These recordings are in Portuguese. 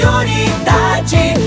prioridade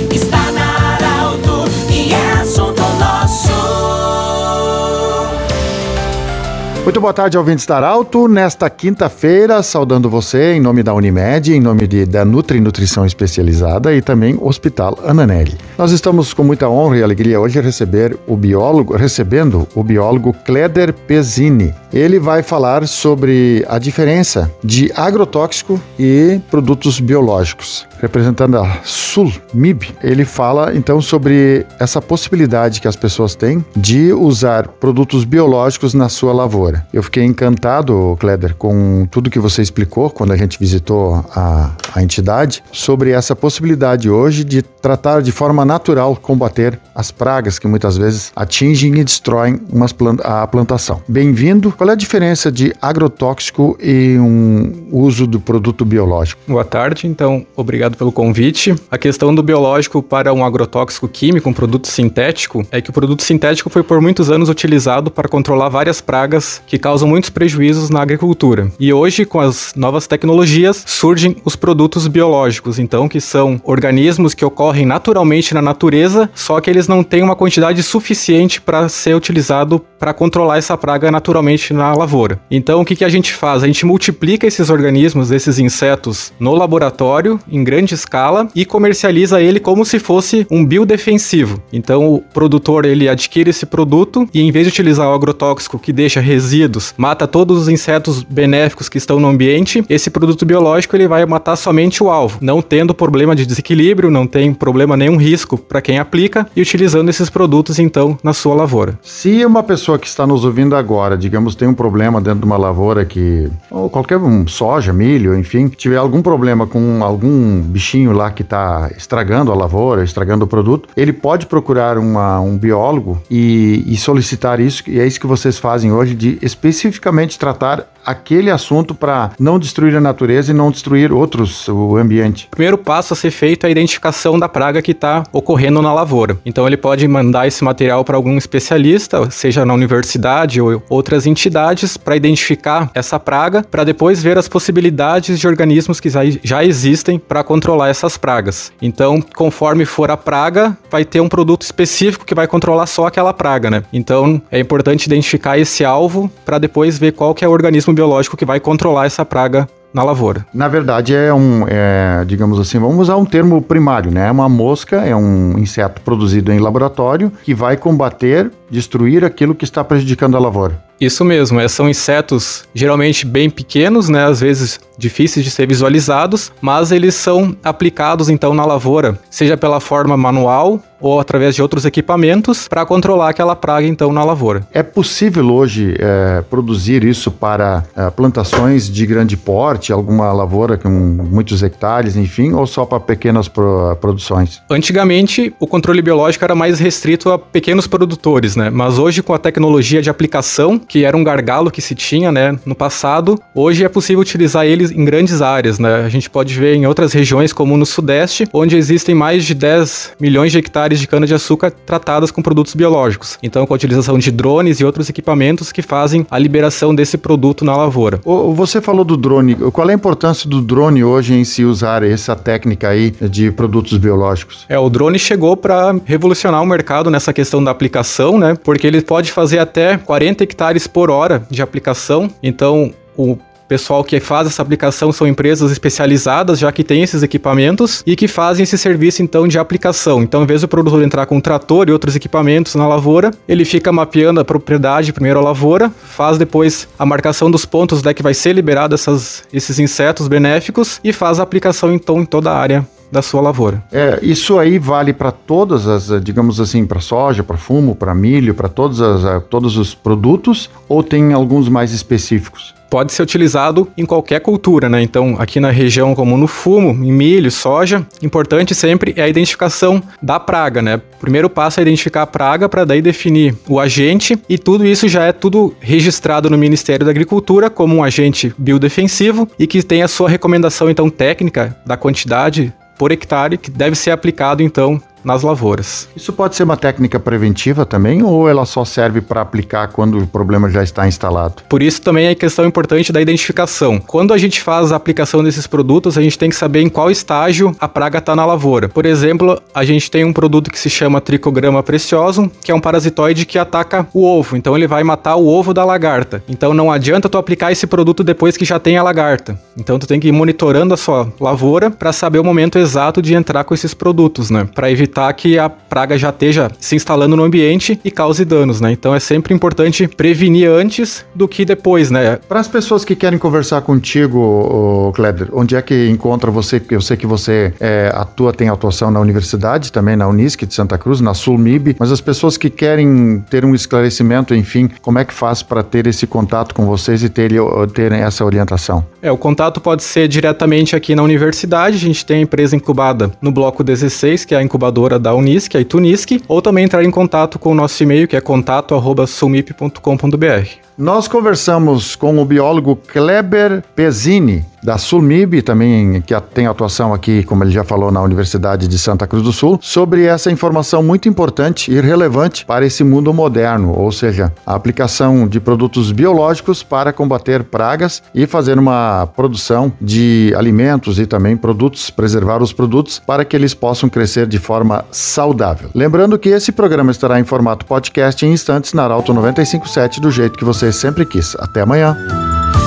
Muito boa tarde, ouvintes da Arauto. Nesta quinta-feira, saudando você em nome da Unimed, em nome de, da Nutri Nutrição Especializada e também Hospital Ananelli. Nós estamos com muita honra e alegria hoje receber o biólogo, recebendo o biólogo Kleder Pezzini. Ele vai falar sobre a diferença de agrotóxico e produtos biológicos. Representando a Sulmib, ele fala então sobre essa possibilidade que as pessoas têm de usar produtos biológicos na sua lavoura. Eu fiquei encantado, Kleder, com tudo que você explicou quando a gente visitou a, a entidade sobre essa possibilidade hoje de tratar de forma natural combater as pragas que muitas vezes atingem e destroem umas plant a plantação. Bem-vindo. Qual é a diferença de agrotóxico e um uso do produto biológico? Boa tarde. Então, obrigado pelo convite. A questão do biológico para um agrotóxico químico, um produto sintético, é que o produto sintético foi por muitos anos utilizado para controlar várias pragas que causam muitos prejuízos na agricultura. E hoje, com as novas tecnologias, surgem os produtos biológicos, então, que são organismos que ocorrem naturalmente na natureza, só que eles não têm uma quantidade suficiente para ser utilizado para controlar essa praga naturalmente na lavoura. Então, o que, que a gente faz? A gente multiplica esses organismos, esses insetos, no laboratório, em grande escala, e comercializa ele como se fosse um biodefensivo. Então, o produtor ele adquire esse produto e, em vez de utilizar o agrotóxico que deixa resíduos, mata todos os insetos benéficos que estão no ambiente, esse produto biológico ele vai matar somente o alvo, não tendo problema de desequilíbrio, não tem problema nenhum risco para quem aplica e utilizando esses produtos então na sua lavoura. Se uma pessoa que está nos ouvindo agora, digamos, tem um problema dentro de uma lavoura que ou qualquer um soja, milho, enfim, tiver algum problema com algum bichinho lá que está estragando a lavoura, estragando o produto, ele pode procurar uma, um biólogo e, e solicitar isso, e é isso que vocês fazem hoje, de especificamente tratar aquele assunto para não destruir a natureza e não destruir outros, o ambiente. O primeiro passo a ser feito é a identificação da praga que está ocorrendo na lavoura. Então ele pode mandar esse material para algum especialista, seja na universidade ou outras entidades, para identificar essa praga, para depois ver as possibilidades de organismos que já existem para controlar essas pragas. Então, conforme for a praga, vai ter um produto específico que vai controlar só aquela praga, né? Então é importante identificar esse alvo para depois ver qual que é o organismo biológico que vai controlar essa praga na lavoura. Na verdade, é um, é, digamos assim, vamos usar um termo primário, né? É uma mosca, é um inseto produzido em laboratório que vai combater, destruir aquilo que está prejudicando a lavoura. Isso mesmo, é, são insetos geralmente bem pequenos, né, às vezes difíceis de ser visualizados, mas eles são aplicados então na lavoura, seja pela forma manual ou através de outros equipamentos para controlar aquela praga então na lavoura. É possível hoje é, produzir isso para é, plantações de grande porte, alguma lavoura com muitos hectares, enfim, ou só para pequenas pro, produções? Antigamente o controle biológico era mais restrito a pequenos produtores, né? Mas hoje com a tecnologia de aplicação que era um gargalo que se tinha, né, no passado, hoje é possível utilizar eles em grandes áreas, né? A gente pode ver em outras regiões, como no Sudeste, onde existem mais de 10 milhões de hectares de cana-de-açúcar tratadas com produtos biológicos. Então, com a utilização de drones e outros equipamentos que fazem a liberação desse produto na lavoura. Você falou do drone. Qual é a importância do drone hoje em se usar essa técnica aí de produtos biológicos? É, o drone chegou para revolucionar o mercado nessa questão da aplicação, né? Porque ele pode fazer até 40 hectares por hora de aplicação. Então, o pessoal que faz essa aplicação são empresas especializadas, já que tem esses equipamentos e que fazem esse serviço então de aplicação. Então, em vez do produtor entrar com um trator e outros equipamentos na lavoura, ele fica mapeando a propriedade primeiro a lavoura, faz depois a marcação dos pontos onde é que vai ser liberado essas, esses insetos benéficos e faz a aplicação então em toda a área da sua lavoura. É, isso aí vale para todas as, digamos assim, para soja, para fumo, para milho, para todos, as, todos os produtos, ou tem alguns mais específicos? pode ser utilizado em qualquer cultura, né? Então, aqui na região como no fumo, em milho, soja, importante sempre é a identificação da praga, né? O primeiro passo é identificar a praga para daí definir o agente e tudo isso já é tudo registrado no Ministério da Agricultura como um agente biodefensivo e que tem a sua recomendação então técnica da quantidade por hectare que deve ser aplicado então nas lavouras. Isso pode ser uma técnica preventiva também ou ela só serve para aplicar quando o problema já está instalado? Por isso também é questão importante da identificação. Quando a gente faz a aplicação desses produtos, a gente tem que saber em qual estágio a praga está na lavoura. Por exemplo, a gente tem um produto que se chama Tricograma preciosum, que é um parasitoide que ataca o ovo. Então ele vai matar o ovo da lagarta. Então não adianta tu aplicar esse produto depois que já tem a lagarta. Então tu tem que ir monitorando a sua lavoura para saber o momento exato de entrar com esses produtos, né? Para evitar que a praga já esteja se instalando no ambiente e cause danos, né? Então é sempre importante prevenir antes do que depois, né? Para as pessoas que querem conversar contigo, Kleber, onde é que encontra você? Eu sei que você é, atua, tem atuação na universidade, também na Unisc de Santa Cruz, na Sulmib, mas as pessoas que querem ter um esclarecimento, enfim, como é que faz para ter esse contato com vocês e ter, ter essa orientação? É, o contato pode ser diretamente aqui na universidade, a gente tem a empresa incubada no bloco 16, que é a incubadora da Unisc, a Itunisc, ou também entrar em contato com o nosso e-mail, que é contato@sulmip.com.br. Nós conversamos com o biólogo Kleber Pezzini, da Sulmib, também que tem atuação aqui, como ele já falou, na Universidade de Santa Cruz do Sul, sobre essa informação muito importante e relevante para esse mundo moderno, ou seja, a aplicação de produtos biológicos para combater pragas e fazer uma produção de alimentos e também produtos, preservar os produtos para que eles possam crescer de forma saudável. Lembrando que esse programa estará em formato podcast em instantes na Arauto 957 do jeito que você sempre quis. Até amanhã.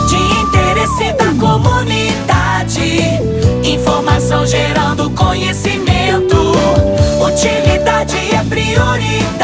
De interesse da comunidade. Informação gerando conhecimento. Utilidade é prioridade.